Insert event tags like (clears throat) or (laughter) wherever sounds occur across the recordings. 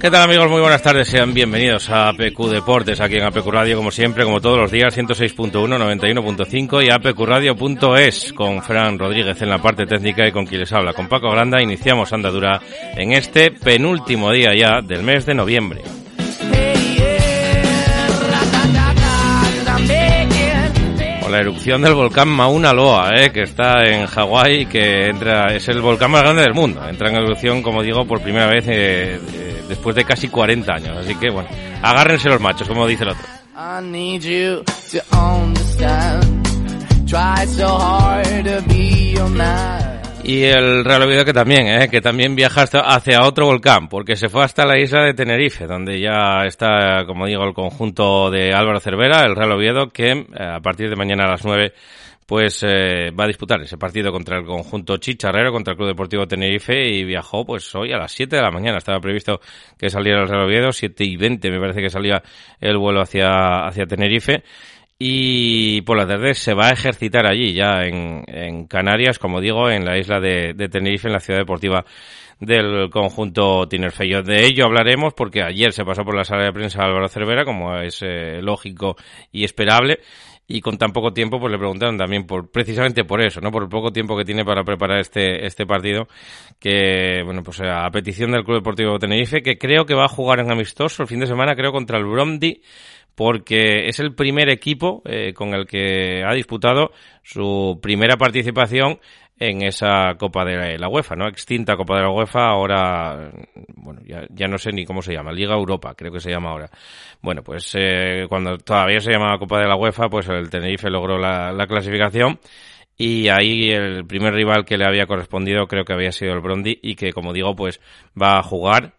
¿Qué tal amigos? Muy buenas tardes, sean bienvenidos a APQ Deportes, aquí en APQ Radio, como siempre, como todos los días, 106.1, 91.5 y apqradio.es, con Fran Rodríguez en la parte técnica y con quien les habla, con Paco Granda, iniciamos andadura en este penúltimo día ya del mes de noviembre. La erupción del volcán Mauna Loa, eh, que está en Hawái, que entra, es el volcán más grande del mundo. Entra en erupción, como digo, por primera vez eh, después de casi 40 años. Así que, bueno, agárrense los machos, como dice el otro. I need you to understand. Try so hard to be your man. Y el Real Oviedo que también, ¿eh? que también viaja hasta- hacia otro volcán, porque se fue hasta la isla de Tenerife, donde ya está, como digo, el conjunto de Álvaro Cervera, el Real Oviedo, que eh, a partir de mañana a las 9 pues eh, va a disputar ese partido contra el conjunto chicharrero, contra el Club Deportivo Tenerife y viajó pues hoy a las 7 de la mañana. Estaba previsto que saliera el Real Oviedo, 7 y 20 me parece que salía el vuelo hacia, hacia Tenerife y por la tarde se va a ejercitar allí, ya en, en Canarias, como digo, en la isla de, de Tenerife, en la ciudad deportiva del conjunto Tinerfeyo. De ello hablaremos porque ayer se pasó por la sala de prensa Álvaro Cervera, como es eh, lógico y esperable. Y con tan poco tiempo, pues le preguntaron también por, precisamente por eso, ¿no? Por el poco tiempo que tiene para preparar este, este partido, que, bueno, pues a petición del Club Deportivo Tenerife, que creo que va a jugar en amistoso el fin de semana, creo, contra el Bromdi, porque es el primer equipo eh, con el que ha disputado su primera participación en esa Copa de la UEFA, ¿no? Extinta Copa de la UEFA, ahora, bueno, ya, ya no sé ni cómo se llama, Liga Europa, creo que se llama ahora. Bueno, pues eh, cuando todavía se llamaba Copa de la UEFA, pues el Tenerife logró la, la clasificación y ahí el primer rival que le había correspondido creo que había sido el Brondi y que, como digo, pues va a jugar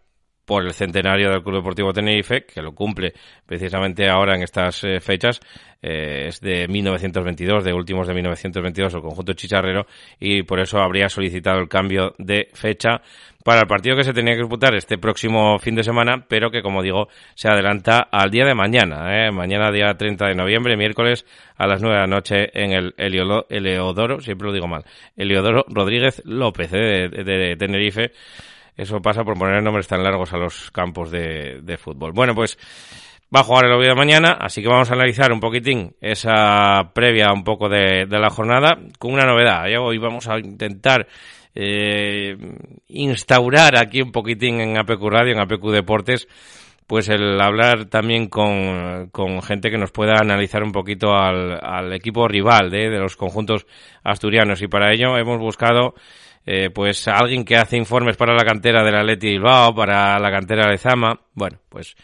por el centenario del Club Deportivo Tenerife, que lo cumple precisamente ahora en estas eh, fechas, eh, es de 1922, de últimos de 1922, el conjunto chicharrero, y por eso habría solicitado el cambio de fecha para el partido que se tenía que disputar este próximo fin de semana, pero que, como digo, se adelanta al día de mañana, ¿eh? mañana día 30 de noviembre, miércoles, a las 9 de la noche en el Eleodoro, siempre lo digo mal, Eleodoro Rodríguez López, ¿eh? de- de Tenerife, eso pasa por poner nombres tan largos a los campos de, de fútbol. Bueno, pues va a jugar el Oviedo mañana, así que vamos a analizar un poquitín esa previa un poco de, de la jornada con una novedad. Hoy vamos a intentar eh, instaurar aquí un poquitín en APQ Radio, en APQ Deportes, pues el hablar también con, con gente que nos pueda analizar un poquito al, al equipo rival de, de los conjuntos asturianos y para ello hemos buscado eh, pues a alguien que hace informes para la cantera del Atleti Bilbao, para la cantera de Zama, bueno, pues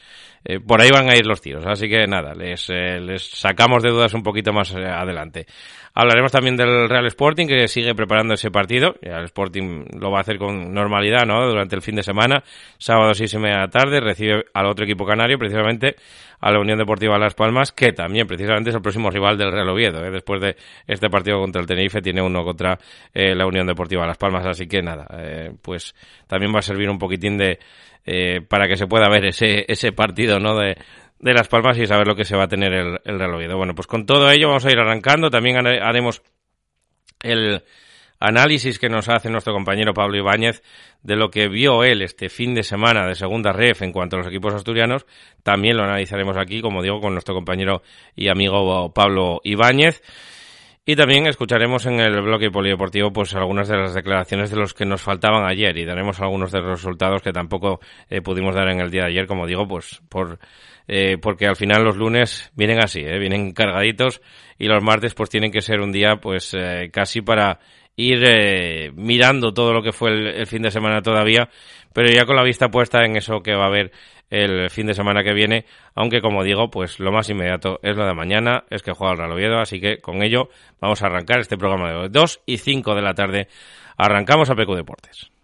eh, por ahí van a ir los tiros, así que nada, les, eh, les sacamos de dudas un poquito más eh, adelante. Hablaremos también del Real Sporting que sigue preparando ese partido. El Sporting lo va a hacer con normalidad, ¿no? Durante el fin de semana, sábado seis y media de la tarde, recibe al otro equipo canario, precisamente a la Unión Deportiva Las Palmas, que también precisamente es el próximo rival del Real Oviedo. ¿eh? Después de este partido contra el Tenerife, tiene uno contra eh, la Unión Deportiva Las Palmas, así que nada, eh, pues también va a servir un poquitín de eh, para que se pueda ver ese ese partido, ¿no? De de Las Palmas y saber lo que se va a tener el, el Real Oviedo. Bueno, pues con todo ello vamos a ir arrancando. También hare- haremos el análisis que nos hace nuestro compañero Pablo Ibáñez de lo que vio él este fin de semana de segunda ref en cuanto a los equipos asturianos. También lo analizaremos aquí, como digo, con nuestro compañero y amigo Pablo Ibáñez. Y también escucharemos en el bloque polideportivo pues algunas de las declaraciones de los que nos faltaban ayer y daremos algunos de los resultados que tampoco eh, pudimos dar en el día de ayer, como digo, pues por eh, porque al final los lunes vienen así, eh, vienen cargaditos y los martes pues tienen que ser un día pues eh, casi para ir eh, mirando todo lo que fue el, fin de semana todavía, pero ya con la vista puesta en eso que va a haber el fin de semana que viene, aunque como digo, pues lo más inmediato es lo de mañana, es que juega el Real Oviedo, así que con ello vamos a arrancar este programa de hoy. 2 y 5 de la tarde arrancamos a PQ Deportes.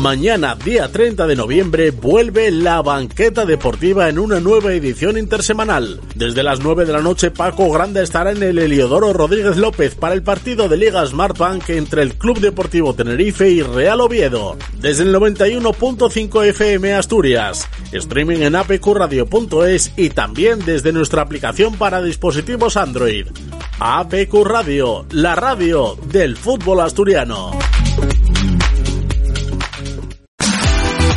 Mañana, día 30 de noviembre, vuelve la banqueta deportiva en una nueva edición intersemanal. Desde las 9 de la noche, Paco Grande estará en el Heliodoro Rodríguez López para el partido de Liga Smartbank entre el Club Deportivo Tenerife y Real Oviedo. Desde el 91.5 FM Asturias, streaming en apqradio.es y también desde nuestra aplicación para dispositivos Android. APQ Radio, la radio del fútbol asturiano.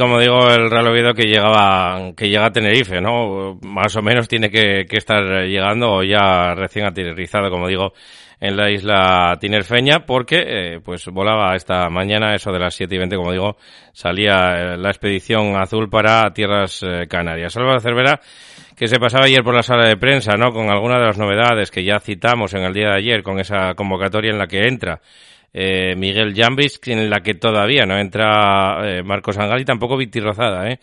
Como digo, el Real Oviedo que llegaba, que llega a Tenerife, ¿no? Más o menos tiene que, estar llegando o ya recién aterrizado, como digo, en la isla tinerfeña, porque eh, pues volaba esta mañana, eso de las 7 y 20, como digo, salía eh, la expedición azul para tierras eh, canarias. Álvaro Cervera, que se pasaba ayer por la sala de prensa, ¿no? Con algunas de las novedades que ya citamos en el día de ayer, con esa convocatoria en la que entra eh, Miguel Jambis, en la que todavía no entra eh, Marcos Angal y tampoco Viti Rozada, ¿eh?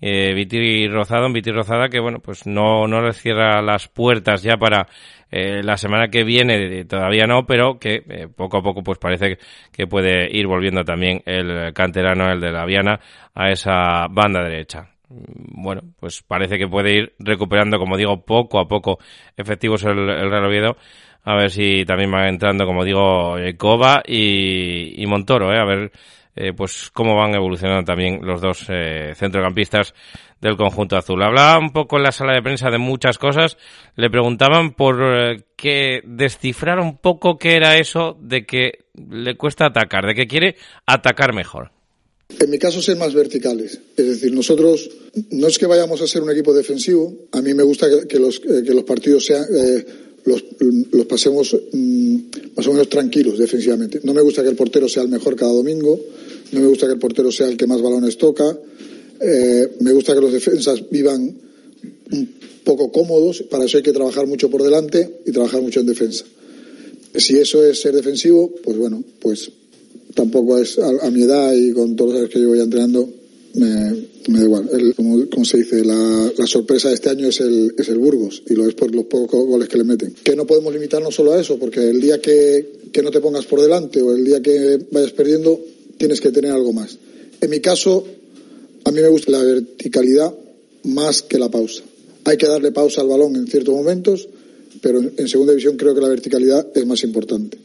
eh Viti Rozada, Viti Rozada que bueno, pues no, no le cierra las puertas ya para eh, la semana que viene, todavía no, pero que poco a poco pues parece que puede ir volviendo también el canterano, el de la Viana, a esa banda derecha bueno, pues parece que puede ir recuperando, como digo, poco a poco efectivos el, el Real Oviedo a ver si también va entrando, como digo, Cova y, y Montoro, ¿eh? a ver eh, pues cómo van evolucionando también los dos eh, centrocampistas del conjunto azul. Hablaba un poco en la sala de prensa de muchas cosas, le preguntaban por eh, descifrar un poco qué era eso de que le cuesta atacar, de que quiere atacar mejor. En mi caso, ser más verticales. Es decir, nosotros no es que vayamos a ser un equipo defensivo. A mí me gusta que, los, que los partidos sean, los, los pasemos mm, más o menos tranquilos defensivamente. No me gusta que el portero sea el mejor cada domingo, no me gusta que el portero sea el que más balones toca, eh, me gusta que los defensas vivan un poco cómodos, para eso hay que trabajar mucho por delante y trabajar mucho en defensa. Si eso es ser defensivo, pues bueno, pues tampoco es a, mi edad y con todos los años que llevo ya entrenando, me, da igual. como, se dice, la, sorpresa de este año es el, es el Burgos y lo es por los pocos goles que le meten. Que no podemos limitarnos solo a eso, porque el día que, que no te pongas por delante o el día que vayas perdiendo, tienes que tener algo más. En mi caso, a mí me gusta la verticalidad más que la pausa. Hay que darle pausa al balón en ciertos momentos, pero en segunda división creo que la verticalidad es más importante.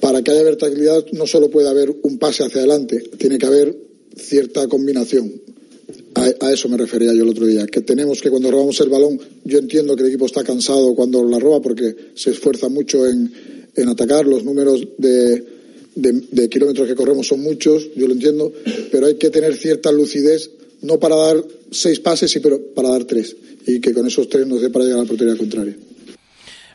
Para que haya verticalidad no solo puede haber un pase hacia adelante, tiene que haber cierta combinación. A, eso me refería yo el otro día, que tenemos que cuando robamos el balón, yo entiendo que el equipo está cansado cuando la roba porque se esfuerza mucho en, en atacar, los números de, de, kilómetros que corremos son muchos, yo lo entiendo, pero hay que tener cierta lucidez, no para dar seis pases, sí, pero para dar tres, y que con esos tres nos dé para llegar a la portería contraria.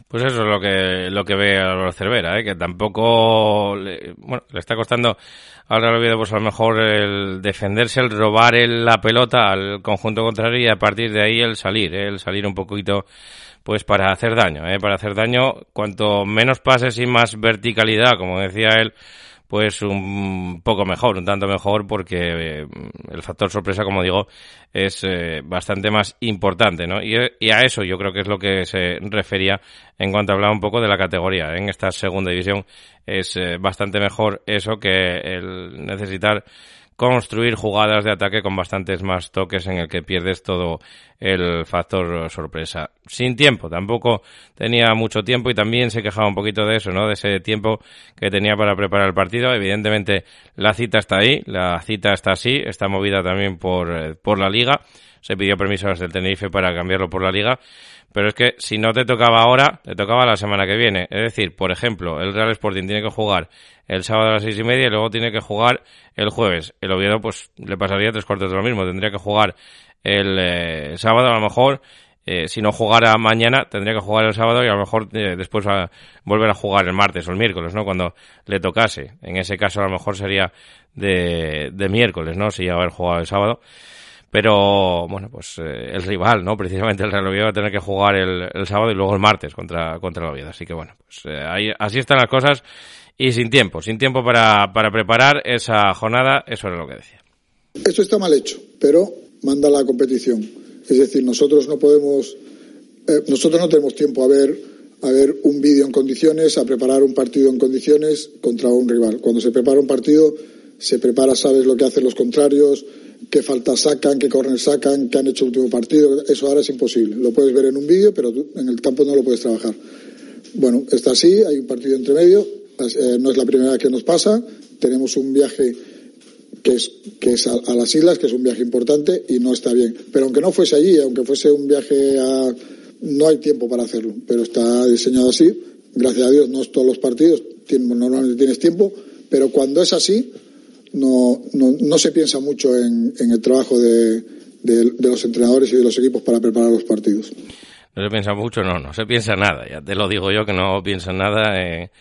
Pues eso es lo que lo que ve a Cervera, ¿eh? que tampoco le, bueno, le está costando al Real Oviedo pues a lo mejor el defenderse, el robar el, la pelota al conjunto contrario y a partir de ahí el salir, ¿eh? el salir un poquito pues para hacer daño, ¿eh? para hacer daño cuanto menos pases y más verticalidad, como decía él, pues un poco mejor, un tanto mejor, porque eh, el factor sorpresa, como digo, es eh, bastante más importante, ¿no? Y, a eso yo creo que es lo que se refería en cuanto hablaba un poco de la categoría. En esta segunda división es eh, bastante mejor eso que el necesitar construir jugadas de ataque con bastantes más toques en el que pierdes todo el factor sorpresa. Sin tiempo, tampoco tenía mucho tiempo y también se quejaba un poquito de eso, ¿no? De ese tiempo que tenía para preparar el partido. Evidentemente la cita está ahí, la cita está así, está movida también por, eh, por la liga. Se pidió permiso desde el Tenerife para cambiarlo por la liga pero es que si no te tocaba ahora, te tocaba la semana que viene. Es decir, por ejemplo, el Real Sporting tiene que jugar el sábado a las seis y media y luego tiene que jugar el jueves. El Oviedo, pues, le pasaría tres cuartos de lo mismo. Tendría que jugar el eh, sábado, a lo mejor, eh, si no jugara mañana, tendría que jugar el sábado y a lo mejor eh, después volver a jugar el martes o el miércoles, ¿no? Cuando le tocase. En ese caso, a lo mejor sería de, de miércoles, ¿no? Si ya haber jugado el sábado. Pero, bueno, pues eh, el rival, ¿no? Precisamente el Real Oviedo va a tener que jugar el, el, sábado y luego el martes contra, contra el Oviedo. Así que, bueno, pues eh, ahí, así están las cosas y sin tiempo, sin tiempo para, para preparar esa jornada, eso era lo que decía. Eso está mal hecho, pero manda la competición. Es decir, nosotros no podemos, eh, nosotros no tenemos tiempo a ver, a ver un vídeo en condiciones, a preparar un partido en condiciones contra un rival. Cuando se prepara un partido, se prepara, sabes lo que hacen los contrarios, qué faltas sacan, qué corner sacan, qué han hecho el último partido. Eso ahora es imposible. Lo puedes ver en un vídeo, pero en el campo no lo puedes trabajar. Bueno, está así, hay un partido entre medio. Eh, no es la primera vez que nos pasa. Tenemos un viaje que es, que es a, a, las islas, que es un viaje importante y no está bien. Pero aunque no fuese allí, aunque fuese un viaje a. No hay tiempo para hacerlo, pero está diseñado así. Gracias a Dios, no es todos los partidos, normalmente tienes tiempo, pero cuando es así, no, no, no se piensa mucho en, en el trabajo de, de, los entrenadores y de los equipos para preparar los partidos. No se piensa mucho, no, no se piensa nada. Ya te lo digo yo que no piensa nada en,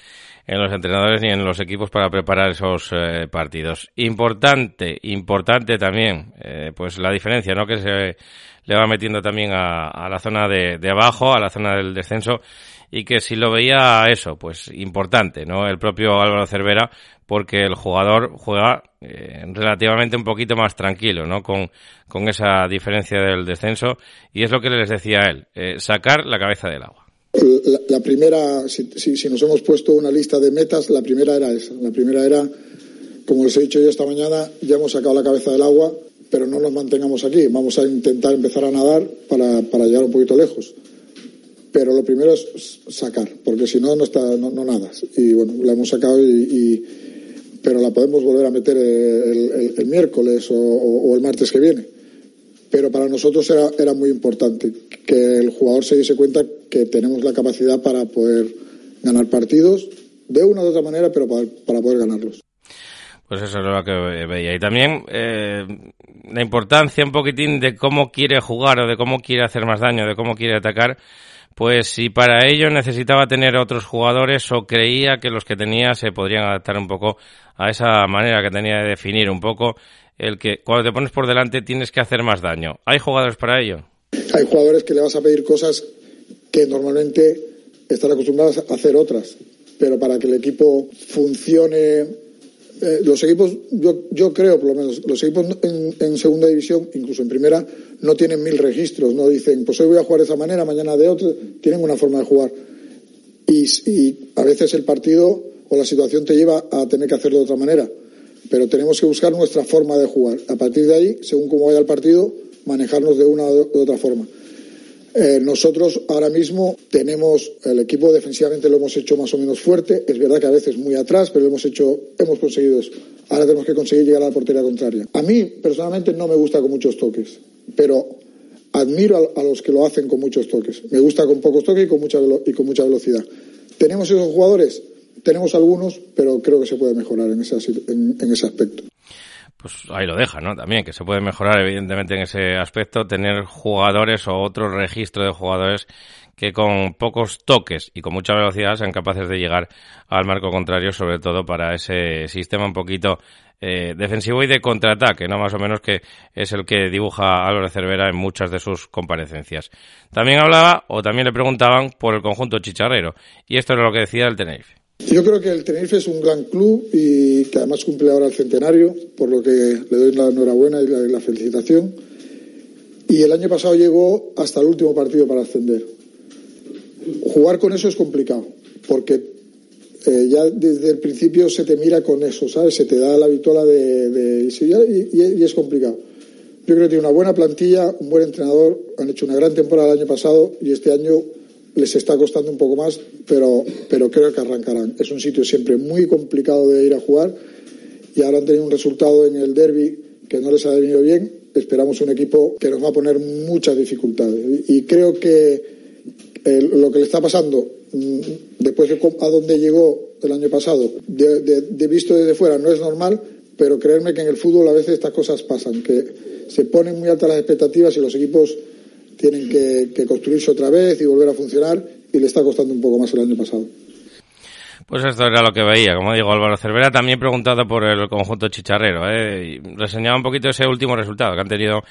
en los entrenadores ni en los equipos para preparar esos eh, partidos. Importante, importante también, eh, pues la diferencia, ¿no? Que se le va metiendo también a, a la zona de, de abajo, a la zona del descenso y que si lo veía eso, pues importante, ¿no? El propio Álvaro Cervera, porque el jugador juega eh, relativamente un poquito más tranquilo, ¿no? Con, con esa diferencia del descenso y es lo que les decía él, eh, sacar la cabeza del agua. La, la primera, si, si, si, nos hemos puesto una lista de metas, la primera era esa. La primera era, como les he dicho yo esta mañana, ya hemos sacado la cabeza del agua, pero no nos mantengamos aquí. Vamos a intentar empezar a nadar para, para llegar un poquito lejos pero lo primero es sacar, porque si no, no, está, no, no nadas. Y bueno, la hemos sacado, y, y, pero la podemos volver a meter el, el, miércoles o, el martes que viene. Pero para nosotros era, era muy importante que el jugador se diese cuenta que tenemos la capacidad para poder ganar partidos de una u otra manera, pero para, para poder ganarlos. Pues eso es lo que veía. Y también eh, la importancia un poquitín de cómo quiere jugar o de cómo quiere hacer más daño, de cómo quiere atacar pues si para ello necesitaba tener otros jugadores o creía que los que tenía se podrían adaptar un poco a esa manera que tenía de definir un poco el que cuando te pones por delante tienes que hacer más daño. ¿Hay jugadores para ello? Hay jugadores que le vas a pedir cosas que normalmente están acostumbrados a hacer otras, pero para que el equipo funcione eh, los equipos, yo, yo, creo por lo menos, los equipos en, segunda división, incluso en primera, no tienen mil registros, no dicen, pues hoy voy a jugar de esa manera, mañana de otra, tienen una forma de jugar. Y, y a veces el partido o la situación te lleva a tener que hacerlo de otra manera, pero tenemos que buscar nuestra forma de jugar. A partir de ahí, según cómo vaya el partido, manejarnos de una o de otra forma. Eh, nosotros ahora mismo tenemos el equipo defensivamente lo hemos hecho más o menos fuerte. Es verdad que a veces muy atrás, pero lo hemos hecho, hemos conseguido. Ahora tenemos que conseguir llegar a la portería contraria. A mí personalmente no me gusta con muchos toques, pero admiro a, los que lo hacen con muchos toques. Me gusta con pocos toques y con mucha y con mucha velocidad. Tenemos esos jugadores, tenemos algunos, pero creo que se puede mejorar en ese, en ese aspecto pues ahí lo deja, ¿no? También que se puede mejorar evidentemente en ese aspecto, tener jugadores o otro registro de jugadores que con pocos toques y con mucha velocidad sean capaces de llegar al marco contrario, sobre todo para ese sistema un poquito eh, defensivo y de contraataque, ¿no? Más o menos que es el que dibuja Álvaro Cervera en muchas de sus comparecencias. También hablaba, o también le preguntaban, por el conjunto chicharrero. Y esto era lo que decía el Tenerife. Yo creo que el Tenerife es un gran club y que además cumple ahora el centenario, por lo que le doy la enhorabuena y la, la felicitación. Y el año pasado llegó hasta el último partido para ascender. Jugar con eso es complicado, porque eh, ya desde el principio se te mira con eso, ¿sabes? Se te da la vitola de, y, y, es complicado. Yo creo que tiene una buena plantilla, un buen entrenador, han hecho una gran temporada el año pasado y este año les está costando un poco más, pero, pero creo que arrancarán. Es un sitio siempre muy complicado de ir a jugar y ahora han tenido un resultado en el derby que no les ha venido bien. Esperamos un equipo que nos va a poner muchas dificultades. Y creo que eh, lo que le está pasando mm, después de a donde llegó el año pasado, de, de, de, visto desde fuera, no es normal, pero creerme que en el fútbol a veces estas cosas pasan, que se ponen muy altas las expectativas y los equipos tienen que, construirse otra vez y volver a funcionar y le está costando un poco más el año pasado. Pues esto era lo que veía, como digo, Álvaro Cervera también preguntado por el conjunto chicharrero, ¿eh? y reseñaba un poquito ese último resultado que han tenido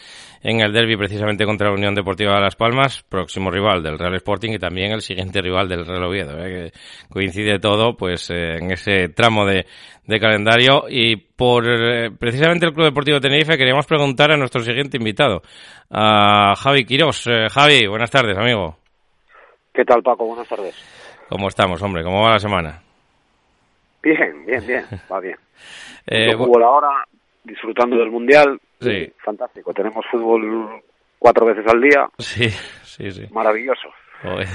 en el derby precisamente contra la Unión Deportiva de Las Palmas, próximo rival del Real Sporting y también el siguiente rival del Real Oviedo, ¿eh? que coincide todo pues eh, en ese tramo de, de, calendario y por eh, precisamente el Club Deportivo Tenerife queríamos preguntar a nuestro siguiente invitado, a Javi Quirós. Javi, buenas tardes, amigo. ¿Qué tal, Paco? Buenas tardes. ¿Cómo estamos, hombre? ¿Cómo va la semana? Bien, bien, bien, (laughs) va bien. eh, fútbol ahora, disfrutando del Mundial. Sí. Fantástico. Tenemos fútbol cuatro veces al día. Sí, sí, sí. Maravilloso. Hoy,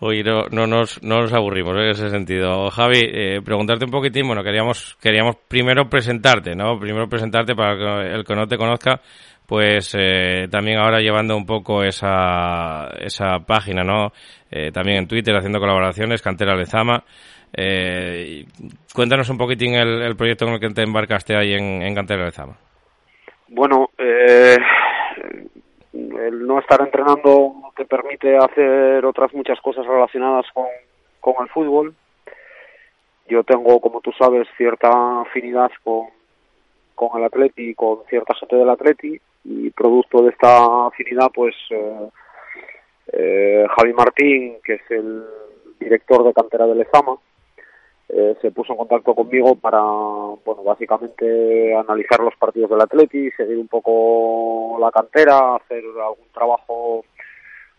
hoy no, no, nos, no nos aburrimos en ese sentido. Javi, eh, preguntarte un poquitín, bueno, queríamos, queríamos primero presentarte, ¿no? Primero presentarte para el que no te conozca, pues eh, también ahora llevando un poco esa, esa página, ¿no? Eh, también en Twitter haciendo colaboraciones, Cantera Lezama. Eh, cuéntanos un poquitín el, proyecto con el que te embarcaste ahí en, en Cantera Lezama. Bueno, eh, el no estar entrenando te permite hacer otras muchas cosas relacionadas con, el fútbol. Yo tengo, como tú sabes, cierta afinidad con, con el Atleti con cierta gente del Atleti y producto de esta afinidad, pues eh, eh, Javi Martín, que es el director de cantera de Lezama, eh, se puso en contacto conmigo para, bueno, básicamente analizar los partidos del Atleti, seguir un poco la cantera, hacer algún trabajo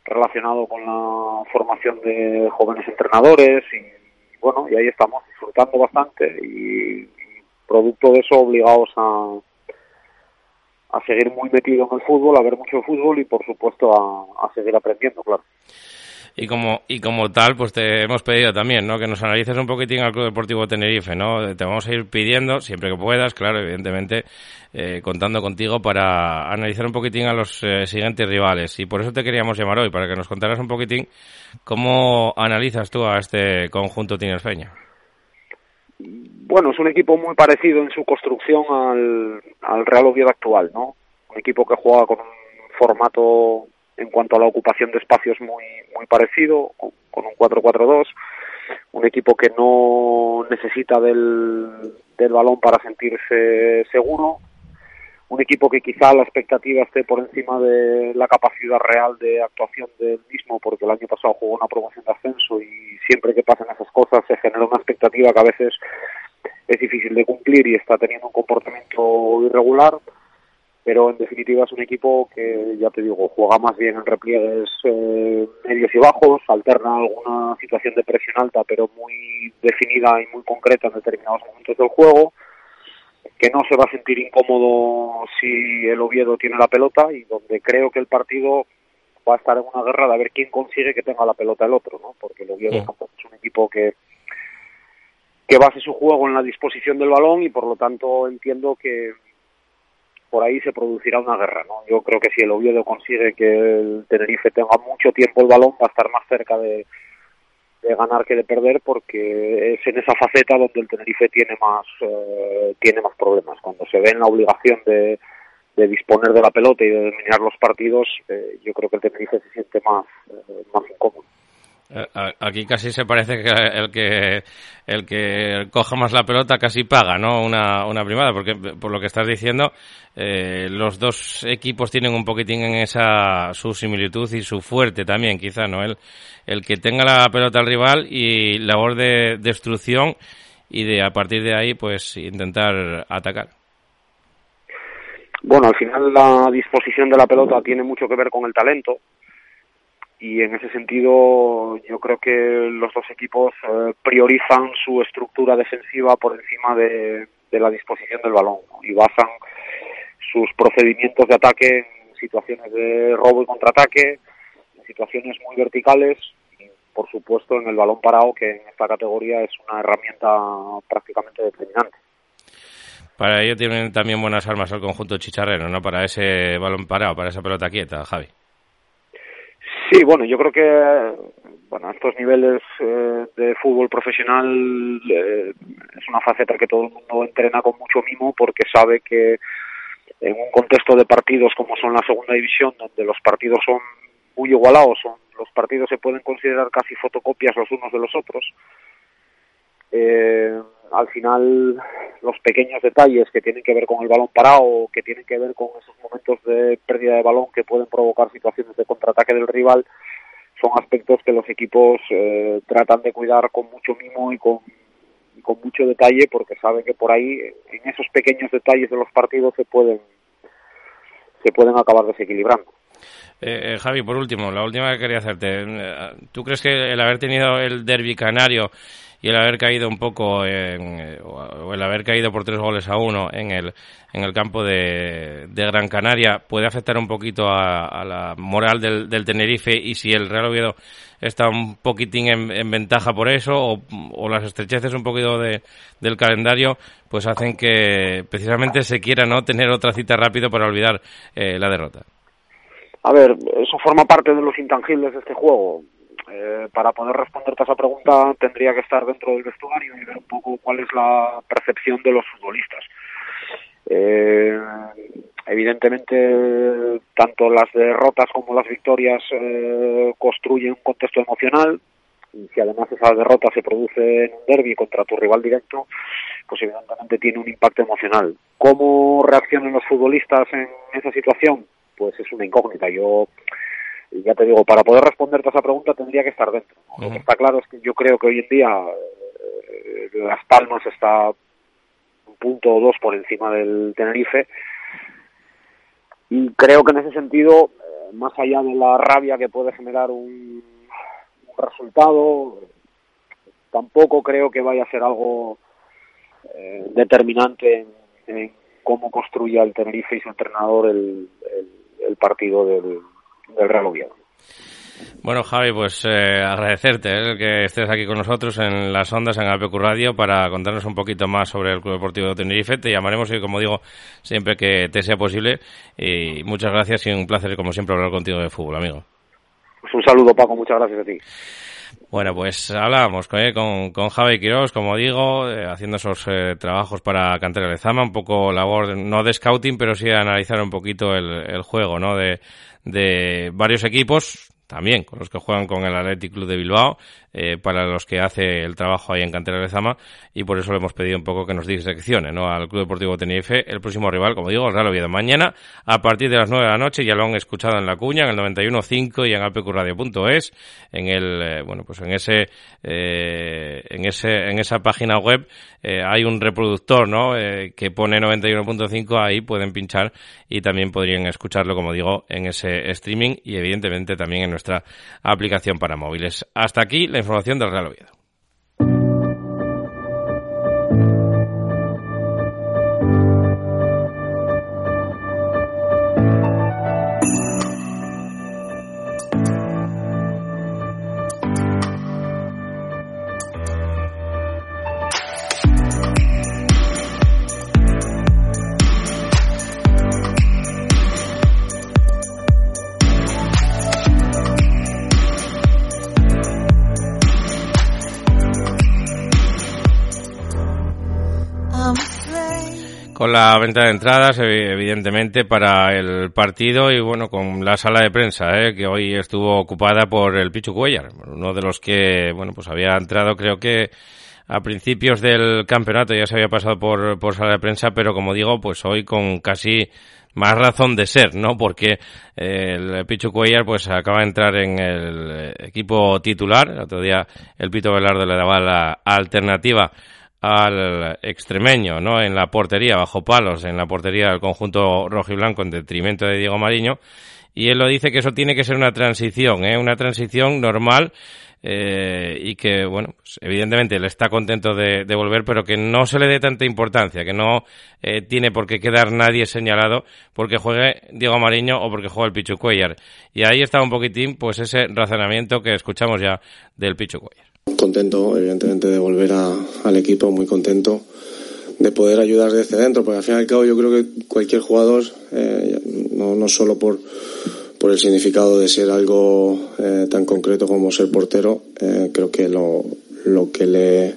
relacionado con la formación de jóvenes entrenadores y bueno, y ahí estamos disfrutando bastante y, producto de eso obligados a, a seguir muy metido en el fútbol, a ver mucho fútbol y por supuesto a, a seguir aprendiendo, claro y como y como tal pues te hemos pedido también no que nos analices un poquitín al Club Deportivo Tenerife no te vamos a ir pidiendo siempre que puedas claro evidentemente eh, contando contigo para analizar un poquitín a los eh, siguientes rivales. Y por eso te queríamos llamar hoy para que nos contaras un poquitín cómo analizas tú a este conjunto tinerfeño. Bueno es un equipo muy parecido en su construcción al, al Real Oviedo actual no un equipo que juega con un formato en cuanto a la ocupación de espacios muy muy parecido con un 4-4-2 un equipo que no necesita del, del balón para sentirse seguro un equipo que quizá la expectativa esté por encima de la capacidad real de actuación del mismo porque el año pasado jugó una promoción de ascenso y siempre que pasan esas cosas se genera una expectativa que a veces es difícil de cumplir y está teniendo un comportamiento irregular pero en definitiva es un equipo que, ya te digo, juega más bien en repliegues eh, medios y bajos, alterna alguna situación de presión alta, pero muy definida y muy concreta en determinados momentos del juego, que no se va a sentir incómodo si el Oviedo tiene la pelota y donde creo que el partido va a estar en una guerra de a ver quién consigue que tenga la pelota el otro, ¿no? Porque el Oviedo Sí. es un equipo que que base su juego en la disposición del balón y por lo tanto entiendo que por ahí se producirá una guerra, ¿no? Yo creo que si el Oviedo consigue que el Tenerife tenga mucho tiempo el balón va a estar más cerca de, de ganar que de perder porque es en esa faceta donde el Tenerife tiene más eh, tiene más problemas cuando se ve en la obligación de, de disponer de la pelota y de dominar los partidos eh, yo creo que el Tenerife se siente más eh, más incómodo Aquí casi se parece que el que el que coja más la pelota casi paga, ¿no? Una, una primada, porque por lo que estás diciendo, eh, los dos equipos tienen un poquitín en esa su similitud y su fuerte también, quizá, ¿no? El, el que tenga la pelota al rival y labor de destrucción y de a partir de ahí, pues intentar atacar. Bueno, al final la disposición de la pelota tiene mucho que ver con el talento y en ese sentido yo creo que los dos equipos eh, priorizan su estructura defensiva por encima de, la disposición del balón y basan sus procedimientos de ataque en situaciones de robo y contraataque, en situaciones muy verticales y por supuesto en el balón parado que en esta categoría es una herramienta prácticamente determinante. Para ello tienen también buenas armas el conjunto chicharrero, ¿no? Para ese balón parado, para esa pelota quieta, Javi. Sí, bueno, yo creo que bueno, estos niveles eh, de fútbol profesional eh, es una faceta que todo el mundo entrena con mucho mimo porque sabe que en un contexto de partidos como son la segunda división, donde los partidos son muy igualados, son, los partidos se pueden considerar casi fotocopias los unos de los otros, eh, al final los pequeños detalles que tienen que ver con el balón parado, que tienen que ver con esos momentos de pérdida de balón que pueden provocar situaciones de contraataque del rival, son aspectos que los equipos eh, tratan de cuidar con mucho mimo y con, y con mucho detalle porque saben que por ahí, en esos pequeños detalles de los partidos, se pueden, se pueden acabar desequilibrando. Eh, eh, Javi, por último, la última que quería hacerte. ¿Tú crees que el haber tenido el derby canario y el haber caído un poco, en, eh, o el haber caído por tres goles a uno en el, en el campo de, Gran Canaria puede afectar un poquito a, la moral del, del, Tenerife y si el Real Oviedo está un poquitín en, en ventaja por eso o, o, las estrecheces un poquito de, del calendario pues hacen que precisamente se quiera no tener otra cita rápido para olvidar eh, la derrota? A ver, eso forma parte de los intangibles de este juego. Eh, para poder responderte a esa pregunta tendría que estar dentro del vestuario y ver un poco cuál es la percepción de los futbolistas. Eh, evidentemente, tanto las derrotas como las victorias eh, construyen un contexto emocional. Y si además esa derrota se produce en un derby contra tu rival directo, pues evidentemente tiene un impacto emocional. ¿Cómo reaccionan los futbolistas en esa situación? Pues es una incógnita. Yo ya te digo, para poder responderte a esa pregunta tendría que estar dentro. ¿no? Uh -huh. Lo que está claro es que yo creo que hoy en día eh, Las Palmas está un punto o dos por encima del Tenerife y creo que en ese sentido, eh, más allá de la rabia que puede generar un, un resultado, tampoco creo que vaya a ser algo eh, determinante en, en, cómo construya el Tenerife y su entrenador el, el, el partido del, del Real Oviedo. Bueno, Javi, pues eh, agradecerte eh, que estés aquí con nosotros en las ondas en Alpecu Radio para contarnos un poquito más sobre el Club Deportivo de Tenerife. Te llamaremos y, como digo, siempre que te sea posible. Y muchas gracias y un placer, como siempre, hablar contigo de fútbol, amigo. Pues un saludo, Paco. Muchas gracias a ti. Bueno, pues hablábamos eh, con, con Javi Quirós, como digo, eh, haciendo esos eh, trabajos para Cantera Lezama, un poco labor, no de scouting, pero sí de analizar un poquito el, el juego, ¿no? De, de varios equipos, también con los que juegan con el Athletic Club de Bilbao, eh, para los que hace el trabajo ahí en Cantera de Zama, y por eso le hemos pedido un poco que nos diseccione ¿no? al Club Deportivo Tenerife, el próximo rival, como digo, el Real Oviedo. Mañana, a partir de las 9 de la noche, ya lo han escuchado en La Cuña, en el 91.5 y en alpecuradio.es, en el, eh, bueno, pues en ese, eh, en ese, en esa página web, hay un reproductor, ¿no? Que pone 91.5, ahí pueden pinchar y también podrían escucharlo, como digo, en ese streaming y evidentemente también en nuestra aplicación para móviles. Hasta aquí la información del Real Oviedo. Con la venta de entradas, evidentemente, para el partido y bueno, con la sala de prensa, ¿eh? que hoy estuvo ocupada por el Pichu Cuellar, uno de los que, bueno, pues había entrado, creo que a principios del campeonato ya se había pasado por, por sala de prensa, pero como digo, pues hoy con casi más razón de ser, ¿no? Porque eh, el Pichu Cuellar pues acaba de entrar en el equipo titular. El otro día el Pito Velardo le daba la alternativa al extremeño, ¿no? En la portería, bajo palos, en la portería del conjunto rojo y blanco en detrimento de Diego Mariño. Y él lo dice que eso tiene que ser una transición, ¿eh? Una transición normal eh, y que, bueno, pues, evidentemente él está contento de, volver, pero que no se le dé tanta importancia, que no eh, tiene por qué quedar nadie señalado porque juegue Diego Mariño o porque juegue el Pichu Cuellar. Y ahí está un poquitín, pues ese razonamiento que escuchamos ya del Pichu Cuellar. Contento, evidentemente, de volver al equipo, muy contento de poder ayudar desde dentro, porque al fin y al cabo yo creo que cualquier jugador, eh, no, no solo por por el significado de ser algo eh, tan concreto como ser portero, eh, creo que lo, lo que le,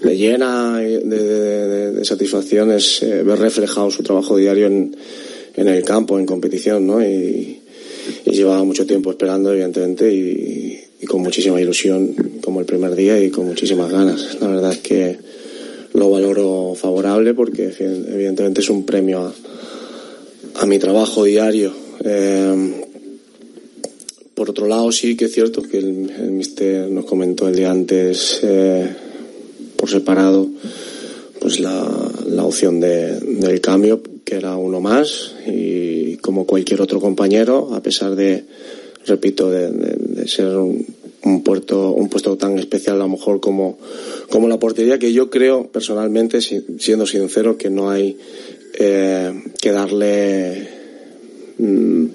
le llena de, satisfacción es eh, ver reflejado su trabajo diario en, en el campo, en competición, ¿no? Y llevaba mucho tiempo esperando, evidentemente, y, y, con muchísima ilusión, como el primer día, y con muchísimas ganas. La verdad es que lo valoro favorable porque, evidentemente, es un premio a, a mi trabajo diario. Eh, por otro lado, sí que es cierto que el, el mister nos comentó el día antes eh, por separado pues la, la opción de, del cambio, que era uno más, y como cualquier otro compañero, a pesar de, repito, de, de, ser un, puerto, un puesto tan especial a lo mejor como, como la portería, que yo creo personalmente, siendo sincero, que no hay eh, que darle mmm,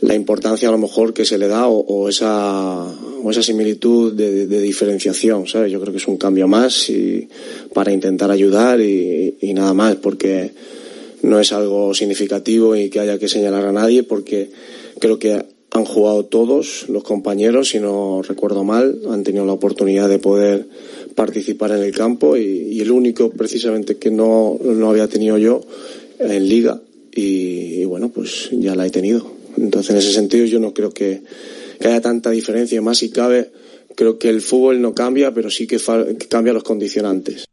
la importancia a lo mejor que se le da o, esa o esa similitud de, diferenciación, ¿sabes? Yo creo que es un cambio más y para intentar ayudar y, nada más, porque no es algo significativo y que haya que señalar a nadie, porque creo que han jugado todos los compañeros, si no recuerdo mal, han tenido la oportunidad de poder participar en el campo y, el único precisamente que no, no había tenido yo en liga y, bueno, pues ya la he tenido. Entonces, en ese sentido, yo no creo que, que haya tanta diferencia. Más si cabe, creo que el fútbol no cambia, pero sí que, que cambia los condicionantes.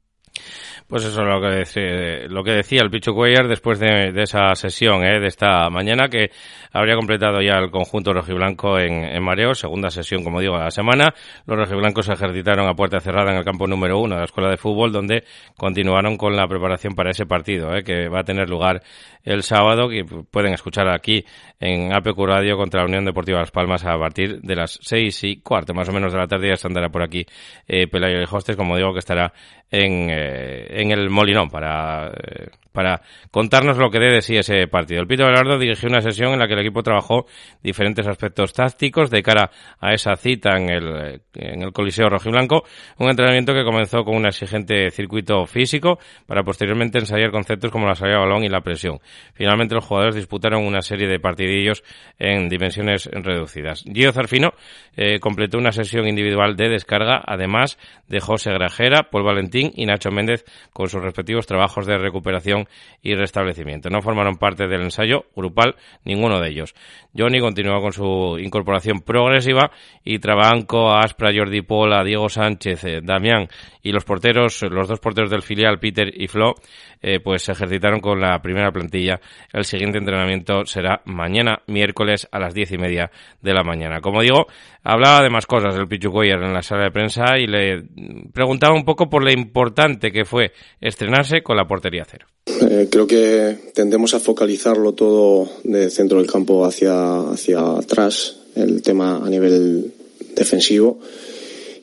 Pues eso es lo que, decía, lo que decía el Picho Cuellar después de, esa sesión ¿eh? de esta mañana, que habría completado ya el conjunto rojiblanco en, Mareo, segunda sesión, como digo, de la semana. Los rojiblancos se ejercitaron a puerta cerrada en el campo número uno de la Escuela de Fútbol, donde continuaron con la preparación para ese partido, ¿eh? que va a tener lugar el sábado, que pueden escuchar aquí en APQ Radio contra la Unión Deportiva Las Palmas a partir de las seis y cuarto, más o menos de la tarde, ya andará por aquí eh, Pelayo y Hostes, como digo, que estará en, eh, en el Molinón para, eh, para contarnos lo que dé de sí ese partido. El Pito Velardo dirigió una sesión en la que el equipo trabajó diferentes aspectos tácticos de cara a esa cita en el, en el Coliseo Rojiblanco, un entrenamiento que comenzó con un exigente circuito físico para posteriormente ensayar conceptos como la salida de balón y la presión. Finalmente los jugadores disputaron una serie de partidillos en dimensiones reducidas. Gio Zarfino eh, completó una sesión individual de descarga, además de José Grajera, Paul Valentín y Nacho Méndez con sus respectivos trabajos de recuperación y restablecimiento. No formaron parte del ensayo grupal ninguno de ellos. Johnny continuó con su incorporación progresiva y Trabanco, Aspra, Jordi Pola, Diego Sánchez, eh, Damián y los porteros, los dos porteros del filial, Peter y Flo, eh, pues se ejercitaron con la primera plantilla. El siguiente entrenamiento será mañana, miércoles, a las diez y media de la mañana. Como digo, hablaba de más cosas del Pichu Cuellar en la sala de prensa y le preguntaba un poco por lo importante que fue estrenarse con la portería cero. Eh, creo que tendemos a focalizarlo todo de centro del campo hacia, hacia atrás, el tema a nivel defensivo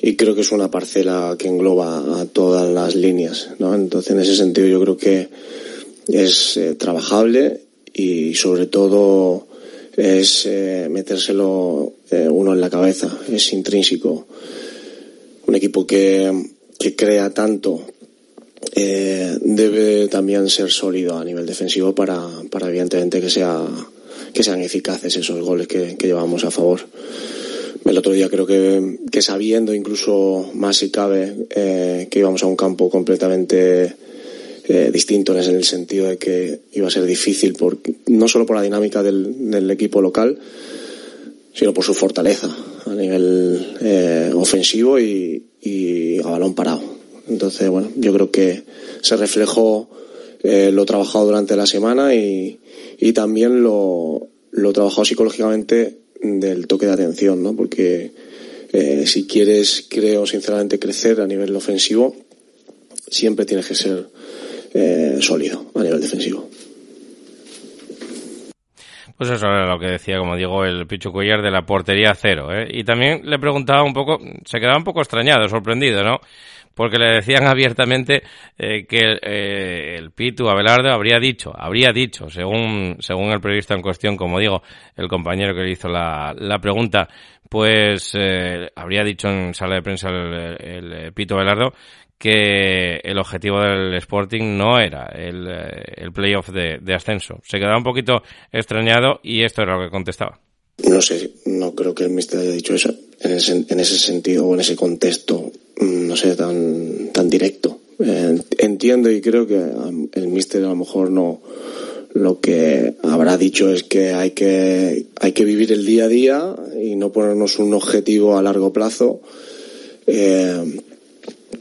y creo que es una parcela que engloba a todas las líneas, ¿no? Entonces, en ese sentido, yo creo que es eh, trabajable y, sobre todo, es eh, metérselo eh, uno en la cabeza, es intrínseco. Un equipo que, que crea tanto eh, debe también ser sólido a nivel defensivo para, para evidentemente que sea que sean eficaces esos goles que, que llevamos a favor el otro día creo que, que sabiendo incluso más si cabe eh, que íbamos a un campo completamente eh, distinto en el sentido de que iba a ser difícil, por, no solo por la dinámica del, del equipo local, sino por su fortaleza a nivel eh, ofensivo y, y, a balón parado. Entonces, bueno, yo creo que se reflejó eh, lo trabajado durante la semana y, también lo, lo trabajado psicológicamente del toque de atención, ¿no? Porque eh, si quieres, creo sinceramente, crecer a nivel ofensivo, siempre tienes que ser eh, sólido a nivel defensivo. Pues eso era lo que decía, como digo, el Pichu Cuellar de la portería cero. ¿eh? Y también le preguntaba un poco, se quedaba un poco extrañado, sorprendido, ¿no? Porque le decían (laughs) abiertamente eh, que eh, el Pitu Abelardo habría dicho, habría dicho, según, según el periodista en cuestión, como digo, el compañero que le hizo la, la pregunta, pues eh, habría dicho en sala de prensa el, el, Abelardo que el objetivo del Sporting no era el, eh, el playoff de, ascenso. Se quedaba un poquito extrañado y esto era lo que contestaba. No sé, no creo que el Mister haya dicho eso en ese, en ese sentido o en ese contexto, mm, no sé, tan, tan directo. Entiendo y creo que el Mister a lo mejor no lo que habrá dicho es que hay que hay que vivir el día a día y no ponernos un objetivo a largo plazo eh,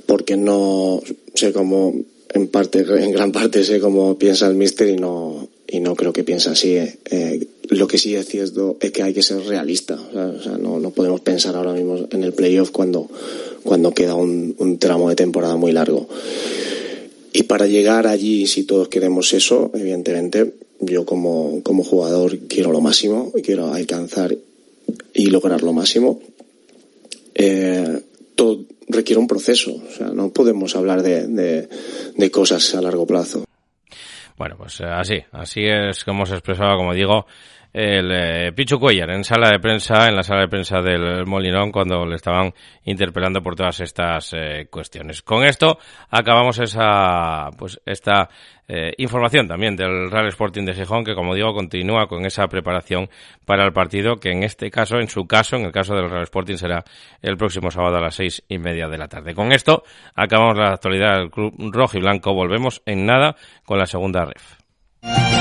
porque no sé cómo en parte en gran parte sé cómo piensa el Mister y no y no creo que piensa así eh. Eh, lo que sí es cierto es que hay que ser realista o sea, no, no, podemos pensar ahora mismo en el playoff cuando cuando queda un, un, tramo de temporada muy largo y para llegar allí si todos queremos eso evidentemente yo como, como jugador quiero lo máximo quiero alcanzar y lograr lo máximo eh, requiere un proceso. O sea, no podemos hablar de, de, de cosas a largo plazo. Bueno, pues así, así es como se expresaba, como digo, el eh, Pichu Cuellar en sala de prensa, en la sala de prensa del Molinón, cuando le estaban interpelando por todas estas eh, cuestiones. Con esto acabamos esa, pues esta eh, información también del Real Sporting de Gijón, que como digo, continúa con esa preparación para el partido, que en este caso, en su caso, en el caso del Real Sporting, será el próximo sábado a las seis y media de la tarde. Con esto acabamos la actualidad del Club Rojo y Blanco. Volvemos en nada con la segunda ref.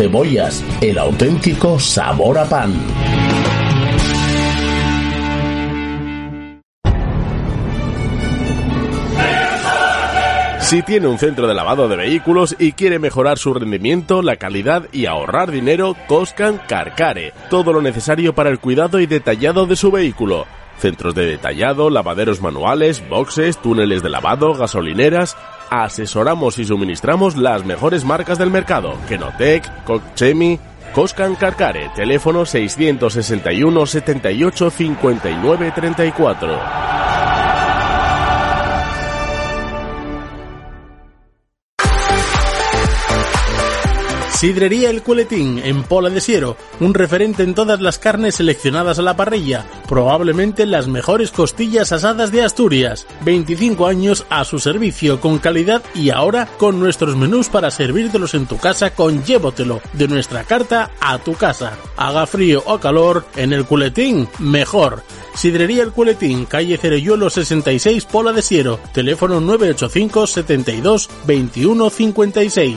Cebollas, el auténtico sabor a pan. Si tiene un centro de lavado de vehículos y quiere mejorar su rendimiento, la calidad y ahorrar dinero, Coscan Carcare. Todo lo necesario para el cuidado y detallado de su vehículo. Centros de detallado, lavaderos manuales, boxes, túneles de lavado, gasolineras. Asesoramos y suministramos las mejores marcas del mercado. Kenotec, Cochemi, Coscan Carcare. Teléfono 661 78 59 34. Sidrería El Culetín, en Pola de Siero, un referente en todas las carnes seleccionadas a la parrilla, probablemente las mejores costillas asadas de Asturias. 25 años a su servicio con calidad y ahora con nuestros menús para servírtelos en tu casa con Llévotelo, de nuestra carta a tu casa. Haga frío o calor, en El Culetín, mejor. Sidrería El Culetín, calle Cereyuelo 66, Pola de Siero, teléfono 985 72 21 56.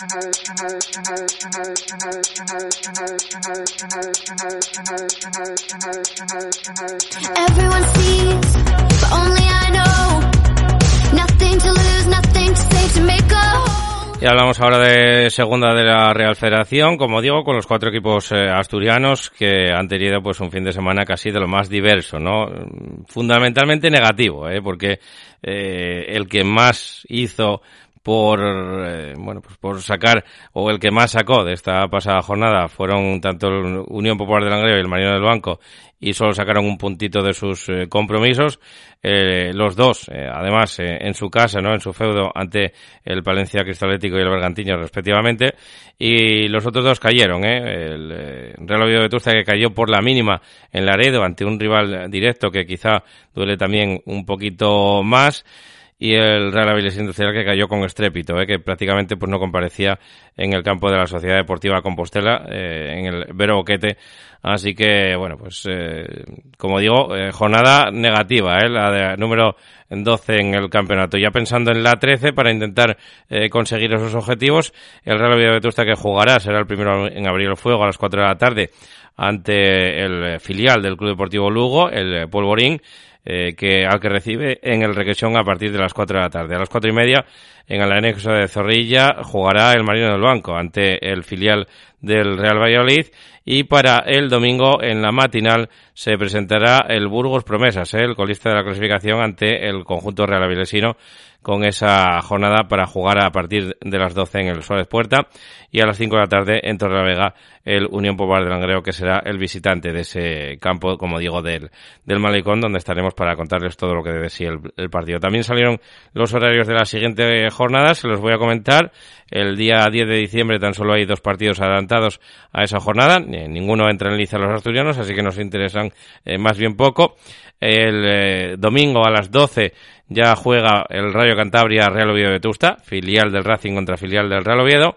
Everyone sees, only I know. Nothing to lose, nothing to say to make a Y hablamos ahora de segunda de la Real Federación, como digo, con los cuatro equipos eh, asturianos que han tenido pues un fin de semana casi de lo más diverso, ¿no? Fundamentalmente negativo, ¿eh? porque eh, el que más hizo por eh, bueno pues por sacar o el que más sacó de esta pasada jornada fueron tanto el Unión Popular del Langreo y el Marino del Banco y solo sacaron un puntito de sus eh, compromisos. Eh, los dos eh, además eh, en su casa no en su feudo ante el Palencia Cristalético y el Bergantiño respectivamente. Y los otros dos cayeron ¿eh? el eh, Real Oviedo de Tusta que cayó por la mínima en Laredo ante un rival directo que quizá duele también un poquito más y el Real Avilés Industrial que cayó con estrépito, ¿eh? que prácticamente pues no comparecía en el campo de la Sociedad Deportiva Compostela, eh, en el Vero Boquete. Así que, bueno, pues eh, como digo, eh, jornada negativa, ¿eh? la de número 12 en el campeonato. Ya pensando en la 13 para intentar eh, conseguir esos objetivos, el Real Oviedo de Tusta que jugará será el primero en abrir el fuego a las 4 de la tarde ante el filial del Club Deportivo Lugo, el Polvorín, eh, que al que recibe en el Requesión a partir de las 4 de la tarde. A las cuatro y media, en el anexo de Zorrilla, jugará el Marino del Banco ante el filial del Real Valladolid y para el domingo en la matinal se presentará el Burgos Promesas, ¿eh? el colista de la clasificación ante el conjunto real avilesino con esa jornada para jugar a partir de las 12 en el Suárez Puerta y a las 5 de la tarde en Torrelavega el Unión Popular de Langreo que será el visitante de ese campo, como digo, del, del Malecón donde estaremos para contarles todo lo que debe sí el, partido. También salieron los horarios de la siguiente jornada, se los voy a comentar. El día 10 de diciembre tan solo hay dos partidos adelantados a esa jornada, ninguno entra en liza los asturianos, así que nos interesan eh, más bien poco. El eh, domingo a las 12 ya juega el Rayo Cantabria Real Oviedo de Tusta, filial del Racing contra filial del Real Oviedo.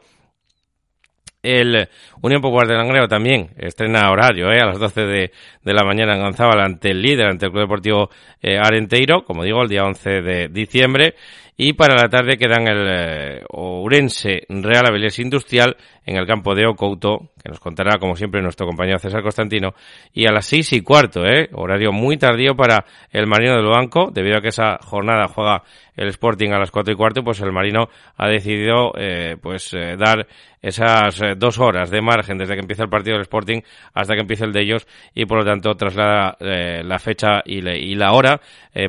El Unión Popular de Langreo también estrena horario ¿eh? a las 12 de, de la mañana en Gonzábal ante el líder, ante el Club Deportivo eh, Arenteiro, como digo, el día 11 de diciembre. Y para la tarde quedan el eh, Ourense Real Avilés Industrial en el campo de Ocouto, que nos contará, como siempre, nuestro compañero César Constantino. Y a las seis y cuarto, ¿eh? horario muy tardío para el Marino del Banco, debido a que esa jornada juega el Sporting a las cuatro y cuarto, pues el Marino ha decidido eh, pues eh, dar esas eh, dos horas de margen desde que empieza el partido del Sporting hasta que empiece el de ellos y por lo tanto traslada eh, la fecha y, le, y la hora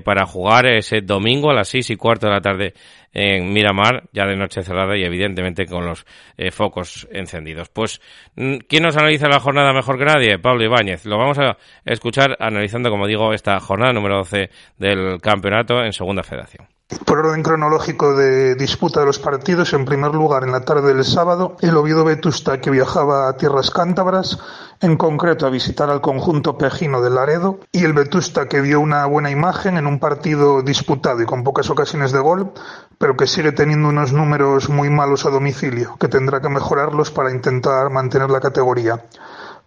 para jugar ese domingo a las seis y cuarto de la tarde en Miramar, ya de noche cerrada y evidentemente con los eh, focos encendidos. Pues, mm, ¿quién nos analiza la jornada mejor que nadie? Pablo Ibáñez. Lo vamos a escuchar analizando, como digo, esta jornada número 12 del campeonato en Segunda Federación. Por orden cronológico de disputa de los partidos, en primer lugar, en la tarde del sábado, el Oviedo Vetusta que viajaba a tierras cántabras, en concreto a visitar al conjunto pejino de Laredo, y el Vetusta que dio una buena imagen en un partido disputado y con pocas ocasiones de gol, pero que sigue teniendo unos números muy malos a domicilio, que tendrá que mejorarlos para intentar mantener la categoría.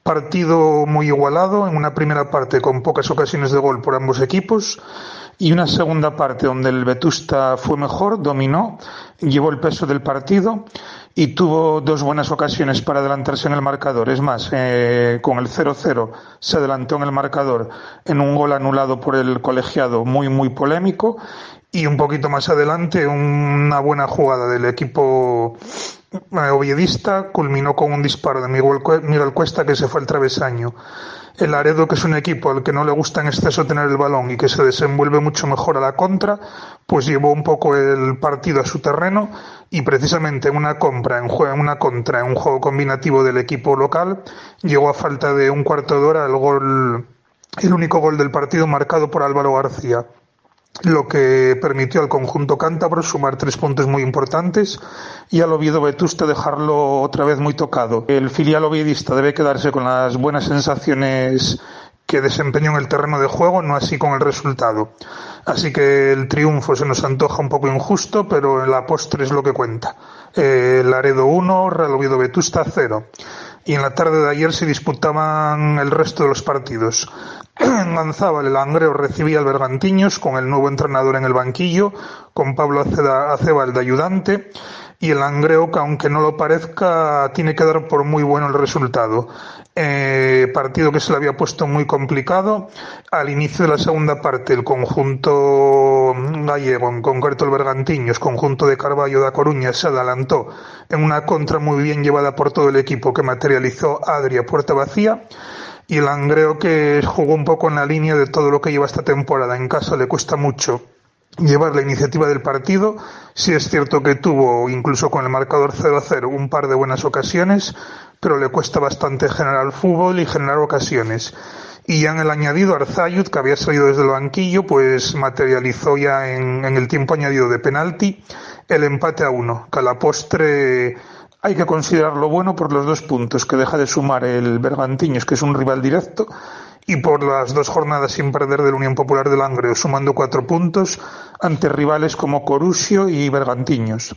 Partido muy igualado, en una primera parte con pocas ocasiones de gol por ambos equipos y una segunda parte donde el Vetusta fue mejor, dominó, llevó el peso del partido y tuvo dos buenas ocasiones para adelantarse en el marcador. Es más, eh, con el 0-0 se adelantó en el marcador en un gol anulado por el colegiado muy, muy polémico y un poquito más adelante una buena jugada del equipo eh, oviedista culminó con un disparo de Miguel, Cue- Miguel Cuesta que se fue al travesaño. El Aredo, que es un equipo al que no le gusta en exceso tener el balón y que se desenvuelve mucho mejor a la contra, pues llevó un poco el partido a su terreno y precisamente en una compra, en, en una contra, en un juego combinativo del equipo local, llegó a falta de un cuarto de hora el gol, el único gol del partido marcado por Álvaro García lo que permitió al conjunto cántabro sumar tres puntos muy importantes y al Oviedo Vetusta dejarlo otra vez muy tocado. El filial oviedista debe quedarse con las buenas sensaciones que desempeñó en el terreno de juego, no así con el resultado. Así que el triunfo se nos antoja un poco injusto, pero la postre es lo que cuenta. Eh, Laredo 1, Real Oviedo Vetusta 0 y en la tarde de ayer se disputaban el resto de los partidos. (clears throat) En Manzábal, el Langreo recibía al Bergantiños con el nuevo entrenador en el banquillo, con Pablo Aceda- Acebal de ayudante, y el Langreo, que aunque no lo parezca, tiene que dar por muy bueno el resultado. Eh, partido que se le había puesto muy complicado. Al inicio de la segunda parte, el conjunto gallego, en concreto el Bergantiños, conjunto de Carballo da Coruña, se adelantó en una contra muy bien llevada por todo el equipo que materializó Adri a puerta vacía. Y el Langreo que jugó un poco en la línea de todo lo que lleva esta temporada. En casa le cuesta mucho llevar la iniciativa del partido. Sí es cierto que tuvo, incluso con el marcador 0 a 0, un par de buenas ocasiones, pero le cuesta bastante generar fútbol y generar ocasiones. Y ya en el añadido, Arzayud, que había salido desde el banquillo, pues materializó ya en, en el tiempo añadido de penalti el empate a uno, que a la postre hay que considerarlo bueno por los dos puntos que deja de sumar el Bergantiños, que es un rival directo, y por las dos jornadas sin perder del Unión Popular de Langreo, sumando cuatro puntos ante rivales como Corusio y Bergantiños.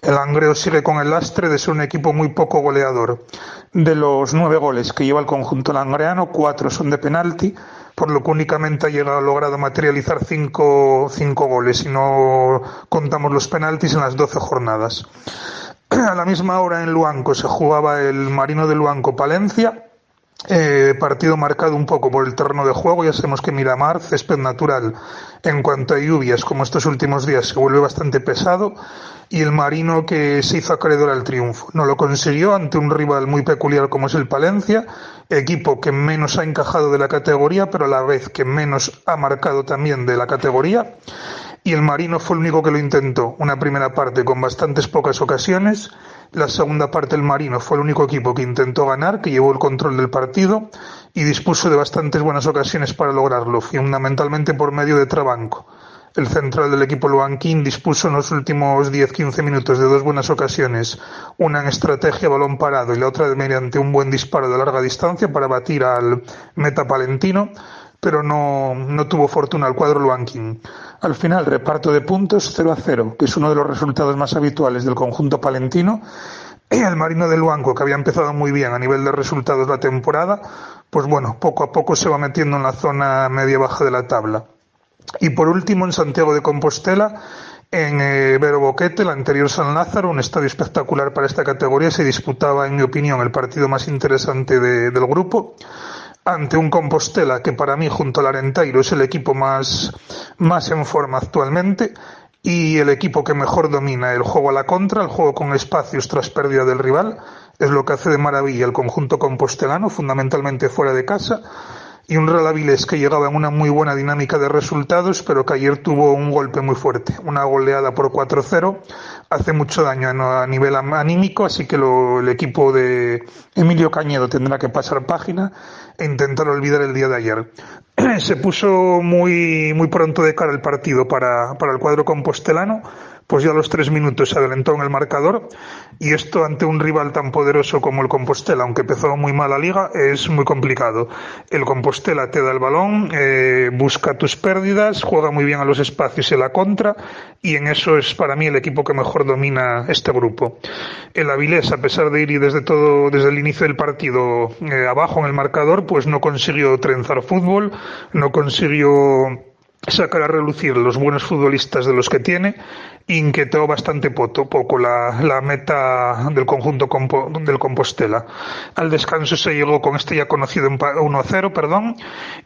El Langreo sigue con el lastre de ser un equipo muy poco goleador. De los nueve goles que lleva el conjunto langreano, cuatro son de penalti, por lo que únicamente ha llegado, logrado materializar cinco, cinco goles y no contamos los penaltis en las doce jornadas. (clears throat) A la misma hora en Luanco se jugaba el Marino de Luanco Palencia, eh, partido marcado un poco por el terreno de juego. Ya sabemos que Miramar, césped natural, en cuanto a lluvias, como estos últimos días, se vuelve bastante pesado. Y el Marino que se hizo acreedor al triunfo. No lo consiguió ante un rival muy peculiar como es el Palencia, equipo que menos ha encajado de la categoría, pero a la vez que menos ha marcado también de la categoría y el Marino fue el único que lo intentó. Una primera parte con bastantes pocas ocasiones. La segunda parte el Marino fue el único equipo que intentó ganar, que llevó el control del partido y dispuso de bastantes buenas ocasiones para lograrlo, fundamentalmente por medio de Trabanco. El central del equipo Luanquín dispuso en los últimos 10-15 minutos de dos buenas ocasiones, una en estrategia balón parado y la otra mediante un buen disparo de larga distancia para batir al meta palentino, pero no, no tuvo fortuna el cuadro Luanquín. Al final, reparto de puntos 0 a 0, que es uno de los resultados más habituales del conjunto palentino. (clears throat) Y el Marino de Luanco, que había empezado muy bien a nivel de resultados la temporada, pues bueno, poco a poco se va metiendo en la zona media-baja de la tabla. Y por último, en Santiago de Compostela, en eh, Vero Boquete, el anterior San Lázaro, un estadio espectacular para esta categoría, se disputaba, en mi opinión, el partido más interesante de- del grupo ante un Compostela que para mí junto al Arenteiro es el equipo más, más en forma actualmente y el equipo que mejor domina el juego a la contra, el juego con espacios tras pérdida del rival, es lo que hace de maravilla el conjunto compostelano, fundamentalmente fuera de casa, y un Real Avilés que llegaba en una muy buena dinámica de resultados, pero que ayer tuvo un golpe muy fuerte, una goleada por 4-0, hace mucho daño a nivel anímico, así que lo- el equipo de Emilio Cañedo tendrá que pasar página intentar olvidar el día de ayer. (clears throat) Se puso muy, muy pronto de cara el partido para, para el cuadro compostelano, pues ya a los tres minutos se adelantó en el marcador y esto ante un rival tan poderoso como el Compostela, aunque empezó muy mal la liga, es muy complicado. El Compostela te da el balón, eh, busca tus pérdidas, juega muy bien a los espacios en la contra y en eso es para mí el equipo que mejor domina este grupo. El Avilés, a pesar de ir desde todo, desde el inicio del partido eh, abajo en el marcador, pues no consiguió trenzar fútbol, no consiguió sacar a relucir los buenos futbolistas de los que tiene, inquietó bastante poco la, la meta del conjunto compo- del Compostela. Al descanso se llegó con este ya conocido empa- 1-0, perdón,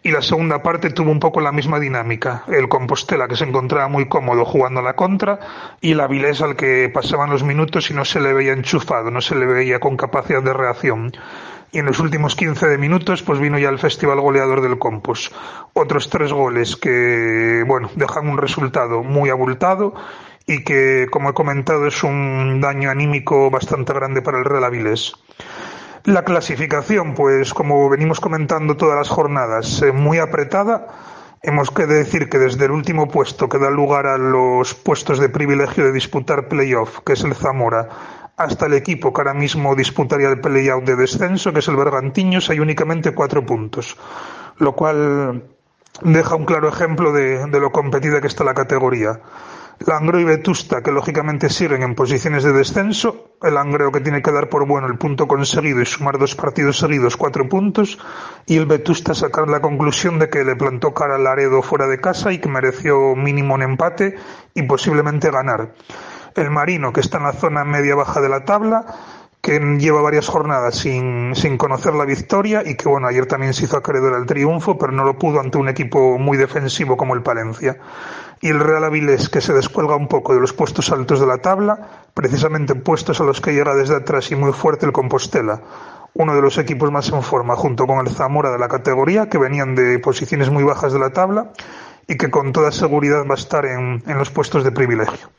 y la segunda parte tuvo un poco la misma dinámica. El Compostela que se encontraba muy cómodo jugando a la contra y el Avilés al que pasaban los minutos y no se le veía enchufado, no se le veía con capacidad de reacción y en los últimos 15 de minutos pues vino ya el festival goleador del Compos. Otros tres goles que, bueno, dejan un resultado muy abultado y que, como he comentado, es un daño anímico bastante grande para el Real Avilés. La clasificación, pues como venimos comentando todas las jornadas, eh, muy apretada. Hemos que decir que desde el último puesto que da lugar a los puestos de privilegio de disputar playoff, que es el Zamora, hasta el equipo que ahora mismo disputaría el playoff de descenso, que es el Bergantiños, hay únicamente cuatro puntos, lo cual deja un claro ejemplo de, de lo competida que está la categoría. Langro y Vetusta, que lógicamente siguen en posiciones de descenso, el Langreo que tiene que dar por bueno el punto conseguido y sumar dos partidos seguidos cuatro puntos y el Vetusta sacar la conclusión de que le plantó cara al Laredo fuera de casa y que mereció mínimo un empate y posiblemente ganar. El Marino que está en la zona media baja de la tabla que lleva varias jornadas sin, sin conocer la victoria y que bueno, ayer también se hizo acreedor al triunfo, pero no lo pudo ante un equipo muy defensivo como el Palencia. Y el Real Avilés, que se descuelga un poco de los puestos altos de la tabla, precisamente puestos a los que llega desde atrás y muy fuerte el Compostela, uno de los equipos más en forma, junto con el Zamora de la categoría, que venían de posiciones muy bajas de la tabla y que con toda seguridad va a estar en, en los puestos de privilegio.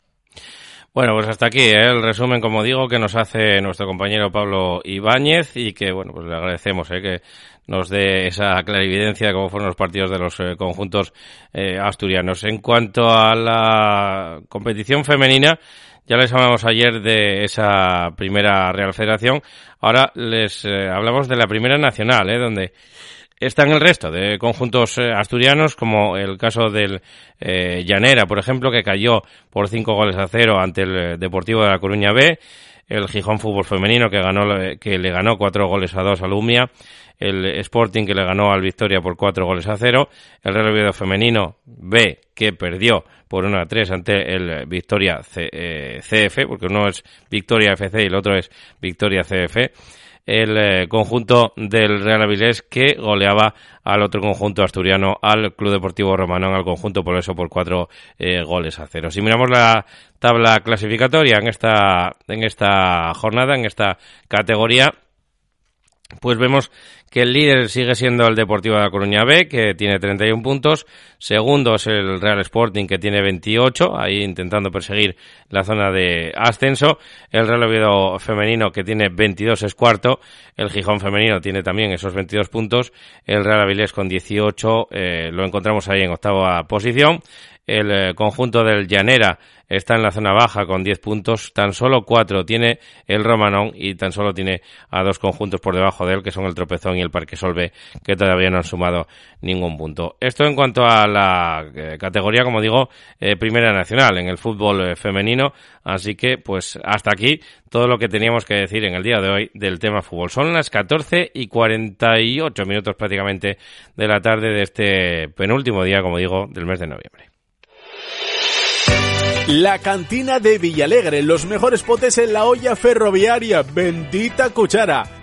Bueno, pues hasta aquí ¿eh? el resumen, como digo, que nos hace nuestro compañero Pablo Ibáñez y que, bueno, pues le agradecemos ¿eh? que nos dé esa clarividencia de cómo fueron los partidos de los eh, conjuntos eh, asturianos. En cuanto a la competición femenina, ya les hablamos ayer de esa primera Real Federación. Ahora les eh, hablamos de la primera nacional, ¿eh? donde están el resto de conjuntos eh, asturianos, como el caso del eh, Llanera, por ejemplo, que cayó por cinco goles a cero ante el eh, Deportivo de La Coruña B, el Gijón Fútbol Femenino, que, ganó, que le ganó cuatro goles a dos a Lumia, el Sporting, que le ganó al Victoria por cuatro goles a cero, el Real Oviedo Femenino B, que perdió por 1 a 3 ante el Victoria C, eh, CF, porque uno es Victoria FC y el otro es Victoria CF el eh, conjunto del Real Avilés que goleaba al otro conjunto asturiano, al Club Deportivo Romanón, al conjunto por eso por cuatro eh, goles a cero. Si miramos la tabla clasificatoria en esta, en esta jornada, en esta categoría, pues vemos que el líder sigue siendo el Deportivo de La Coruña B, que tiene 31 puntos. Segundo es el Real Sporting, que tiene 28, ahí intentando perseguir la zona de ascenso. El Real Oviedo femenino, que tiene 22, es cuarto. El Gijón femenino tiene también esos 22 puntos. El Real Avilés con 18, eh, lo encontramos ahí en octava posición. El eh, conjunto del Llanera está en la zona baja con 10 puntos, tan solo 4 tiene el Romanón y tan solo tiene a dos conjuntos por debajo de él, que son el Tropezón y el Parque Solve, que todavía no han sumado ningún punto. Esto en cuanto a la eh, categoría, como digo, eh, primera nacional en el fútbol femenino, así que pues hasta aquí todo lo que teníamos que decir en el día de hoy del tema fútbol. Son las 14 y 48 minutos prácticamente de la tarde de este penúltimo día, como digo, del mes de noviembre. La cantina de Villalegre, los mejores potes en la olla ferroviaria, bendita cuchara.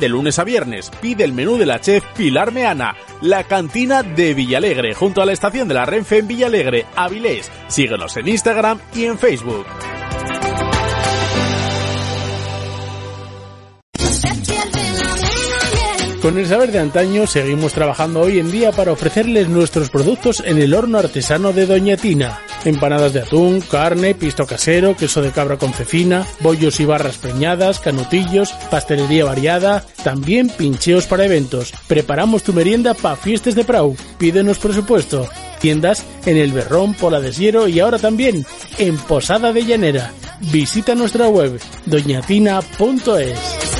de lunes a viernes. Pide el menú de la chef Pilar Meana. La cantina de Villalegre, junto a la estación de la Renfe en Villalegre, Avilés. Síguenos en Instagram y en Facebook. Con el saber de antaño seguimos trabajando hoy en día para ofrecerles nuestros productos en el horno artesano de Doña Tina. Empanadas de atún, carne, pisto casero, queso de cabra con cecina, bollos y barras preñadas, canutillos, pastelería variada, también pincheos para eventos. Preparamos tu merienda para fiestas de Prau. Pídenos presupuesto. Tiendas en El Berrón, Pola de Siero y ahora también en Posada de Llanera. Visita nuestra web doñatina.es.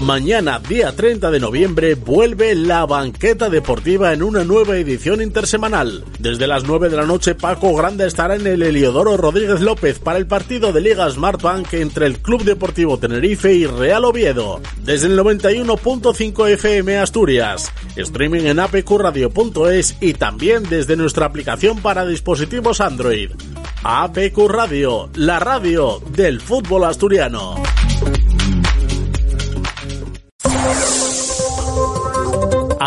Mañana, día 30 de noviembre, vuelve la banqueta deportiva en una nueva edición intersemanal. Desde las 9 de la noche, Paco Grande estará en el Heliodoro Rodríguez López para el partido de Liga Smart Bank entre el Club Deportivo Tenerife y Real Oviedo. Desde el 91.5 FM Asturias, streaming en apqradio.es y también desde nuestra aplicación para dispositivos Android. APQ Radio, la radio del fútbol asturiano.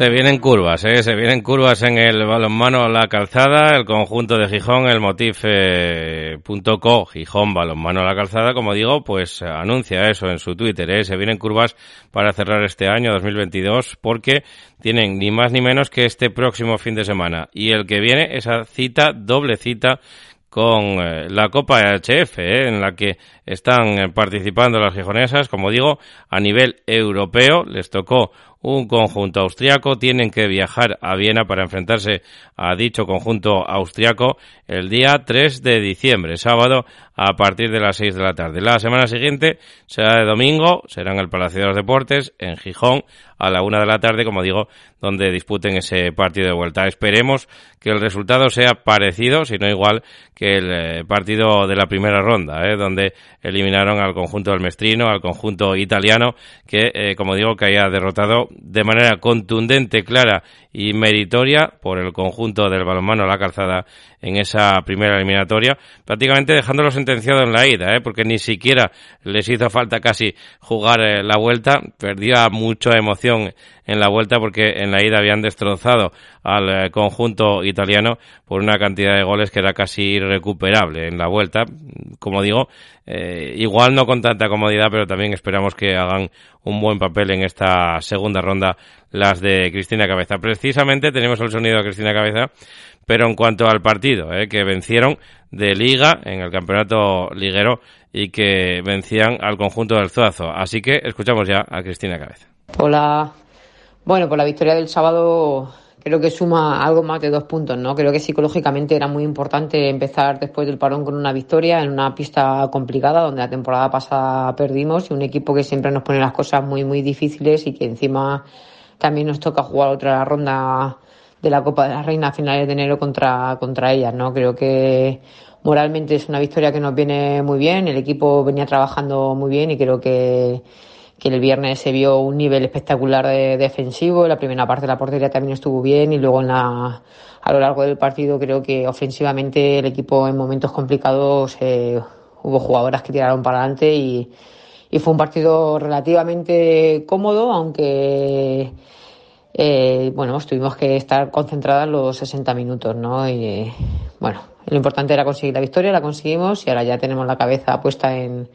Se vienen curvas, ¿eh? se vienen curvas en el balonmano La Calzada, el conjunto de Gijón, el motif.co, Gijón balonmano La Calzada, como digo, pues anuncia eso en su Twitter, ¿eh? se vienen curvas para cerrar este año 2022 porque tienen ni más ni menos que este próximo fin de semana y el que viene esa cita, doble cita con eh, la Copa HF, eh, en la que están eh, participando las gijonesas, como digo, a nivel europeo. Les tocó un conjunto austriaco, tienen que viajar a Viena para enfrentarse a dicho conjunto austriaco el día 3 de diciembre, sábado, a partir de las 6 de la tarde. La semana siguiente será de domingo, será en el Palacio de los Deportes, en Gijón, a la una de la tarde, como digo, donde disputen ese partido de vuelta. Esperemos que el resultado sea parecido, si no igual, que el eh, partido de la primera ronda, ¿eh? donde eliminaron al conjunto del Mestrino, al conjunto italiano, que, eh, como digo, que haya derrotado de manera contundente, clara y meritoria por el conjunto del balonmano la calzada en esa primera eliminatoria, prácticamente dejándolo sentenciado en la ida, ¿eh? porque ni siquiera les hizo falta casi jugar eh, la vuelta, perdía mucha emoción en la vuelta porque en la ida habían destrozado al eh, conjunto italiano por una cantidad de goles que era casi irrecuperable en la vuelta. Como digo, eh, igual no con tanta comodidad, pero también esperamos que hagan un buen papel en esta segunda ronda las de Cristina Cabeza. Precisamente tenemos el sonido de Cristina Cabeza, pero en cuanto al partido, eh, que vencieron de liga en el campeonato liguero y que vencían al conjunto del Zuazo. Así que escuchamos ya a Cristina Cabeza. Hola. Bueno, por la victoria del sábado creo que suma algo más de dos puntos, ¿no? Creo que psicológicamente era muy importante empezar después del parón con una victoria en una pista complicada donde la temporada pasada perdimos y un equipo que siempre nos pone las cosas muy, muy difíciles y que encima también nos toca jugar otra ronda de la Copa de la Reina a finales de enero contra, contra ellas, ¿no? Creo que moralmente es una victoria que nos viene muy bien, el equipo venía trabajando muy bien y creo que que el viernes se vio un nivel espectacular de defensivo, la primera parte de la portería también estuvo bien y luego en la, a lo largo del partido creo que ofensivamente el equipo en momentos complicados eh, hubo jugadoras que tiraron para adelante y, y fue un partido relativamente cómodo, aunque eh, bueno, pues tuvimos que estar concentradas los 60 minutos, ¿no? Y bueno, lo importante era conseguir la victoria, la conseguimos y ahora ya tenemos la cabeza puesta en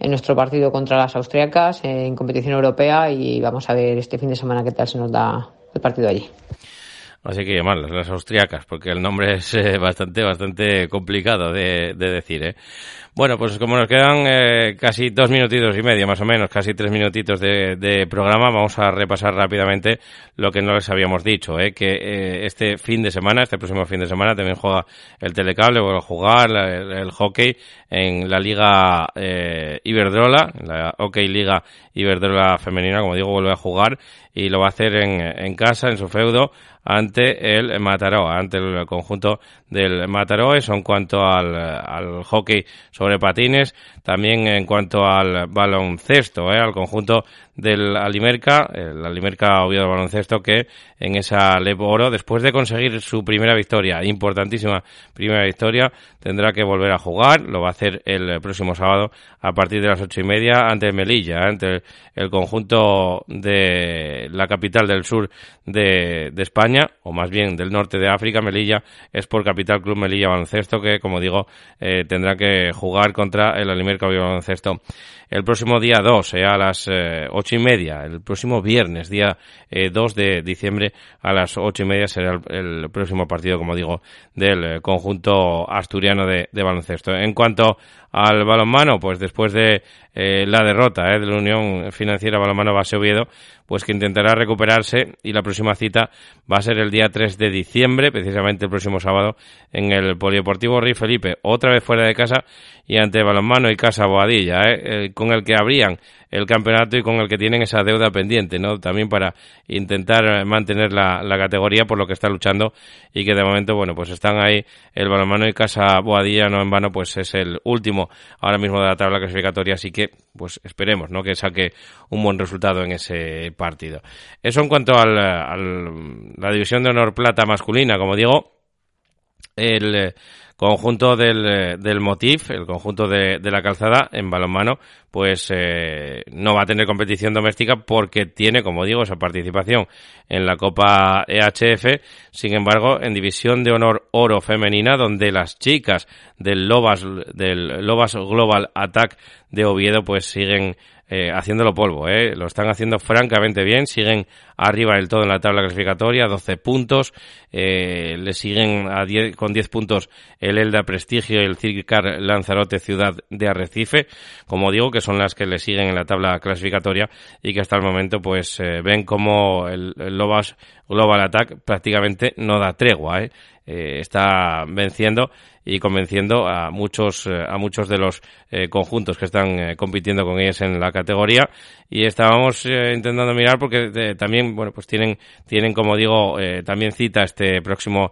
en nuestro partido contra las austriacas en competición europea y vamos a ver este fin de semana qué tal se nos da el partido allí. Así que llamarlas las austriacas, porque el nombre es eh, bastante, bastante complicado de, de decir, ¿eh? Bueno, pues como nos quedan eh, casi dos minutitos y medio, más o menos, casi tres minutitos de, de, programa, vamos a repasar rápidamente lo que no les habíamos dicho, ¿eh? que eh, este fin de semana, este próximo fin de semana, también juega el telecable, vuelve a jugar el, el, hockey en la Liga eh, Iberdrola, la Hockey Liga Iberdrola Femenina, como digo, vuelve a jugar y lo va a hacer en, en casa, en su feudo, ante el Mataró, ante el conjunto del Mataró. Eso en cuanto al, al hockey sobre patines, también en cuanto al baloncesto, ¿eh? al conjunto del Alimerca, el Alimerca Oviedo baloncesto que en esa Lepo Oro, después de conseguir su primera victoria, importantísima primera victoria, tendrá que volver a jugar, lo va a hacer el próximo sábado a partir de las ocho y media ante Melilla, ante el conjunto de la capital del sur de, España, o más bien del norte de África, Melilla, es por Capital Club Melilla Baloncesto que, como digo, eh, tendrá que jugar contra el Alimerca Oviedo Baloncesto el próximo día 2 eh, a las eh, ocho y media, el próximo viernes, día eh, 2 de diciembre a las ocho y media será el, el próximo partido, como digo, del eh, conjunto asturiano de, de, baloncesto. En cuanto al balonmano, pues después de eh, la derrota eh, de la Unión Financiera Balonmano Base Oviedo, pues que intentará recuperarse y la próxima cita va a ser el día 3 de diciembre, precisamente el próximo sábado, en el Polideportivo Rey Felipe, otra vez fuera de casa y ante Balonmano y Casa Boadilla, eh, con el que abrían el campeonato y con el que tienen esa deuda pendiente, ¿no? También para intentar mantener la, la categoría por lo que está luchando y que de momento, bueno, pues están ahí el balonmano y Casa Boadilla, no en vano, pues es el último ahora mismo de la tabla clasificatoria, así que, pues esperemos, ¿no? Que saque un buen resultado en ese partido. Eso en cuanto al la división de honor plata masculina, como digo, el conjunto del, eh, del Motif, el conjunto de, de, la calzada en balonmano, pues eh, no va a tener competición doméstica porque tiene, como digo, esa participación en la Copa EHF. Sin embargo, en división de honor oro femenina, donde las chicas del Lobas, del Lobas Global Attack de Oviedo, pues siguen eh, haciéndolo polvo, ¿eh? lo están haciendo francamente bien, siguen arriba del todo en la tabla clasificatoria, 12 puntos, eh, le siguen a 10, con 10 puntos el Elda Prestigio y el Circar Lanzarote Ciudad de Arrecife, como digo, que son las que le siguen en la tabla clasificatoria y que hasta el momento pues eh, ven como el, Lobas Global Attack prácticamente no da tregua, ¿eh? Eh, está venciendo y convenciendo a muchos a muchos de los conjuntos que están compitiendo con ellos en la categoría. Y estábamos intentando mirar porque eh, bueno pues tienen tienen como digo también cita este próximo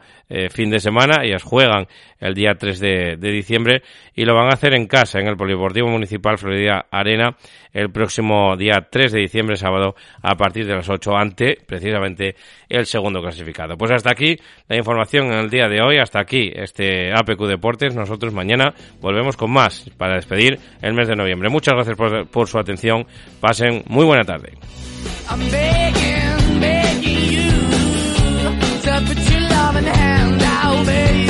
fin de semana ellas juegan el día 3 de, diciembre y lo van a hacer en casa en el Polideportivo Municipal Florida Arena el próximo día 3 de diciembre sábado a partir de las 8 ante precisamente el segundo clasificado pues hasta aquí la información en el día de hoy hasta aquí este APQ Deportes nosotros mañana volvemos con más para despedir el mes de noviembre. Muchas gracias por su atención. Pasen muy buena tarde. put your loving hand out, baby.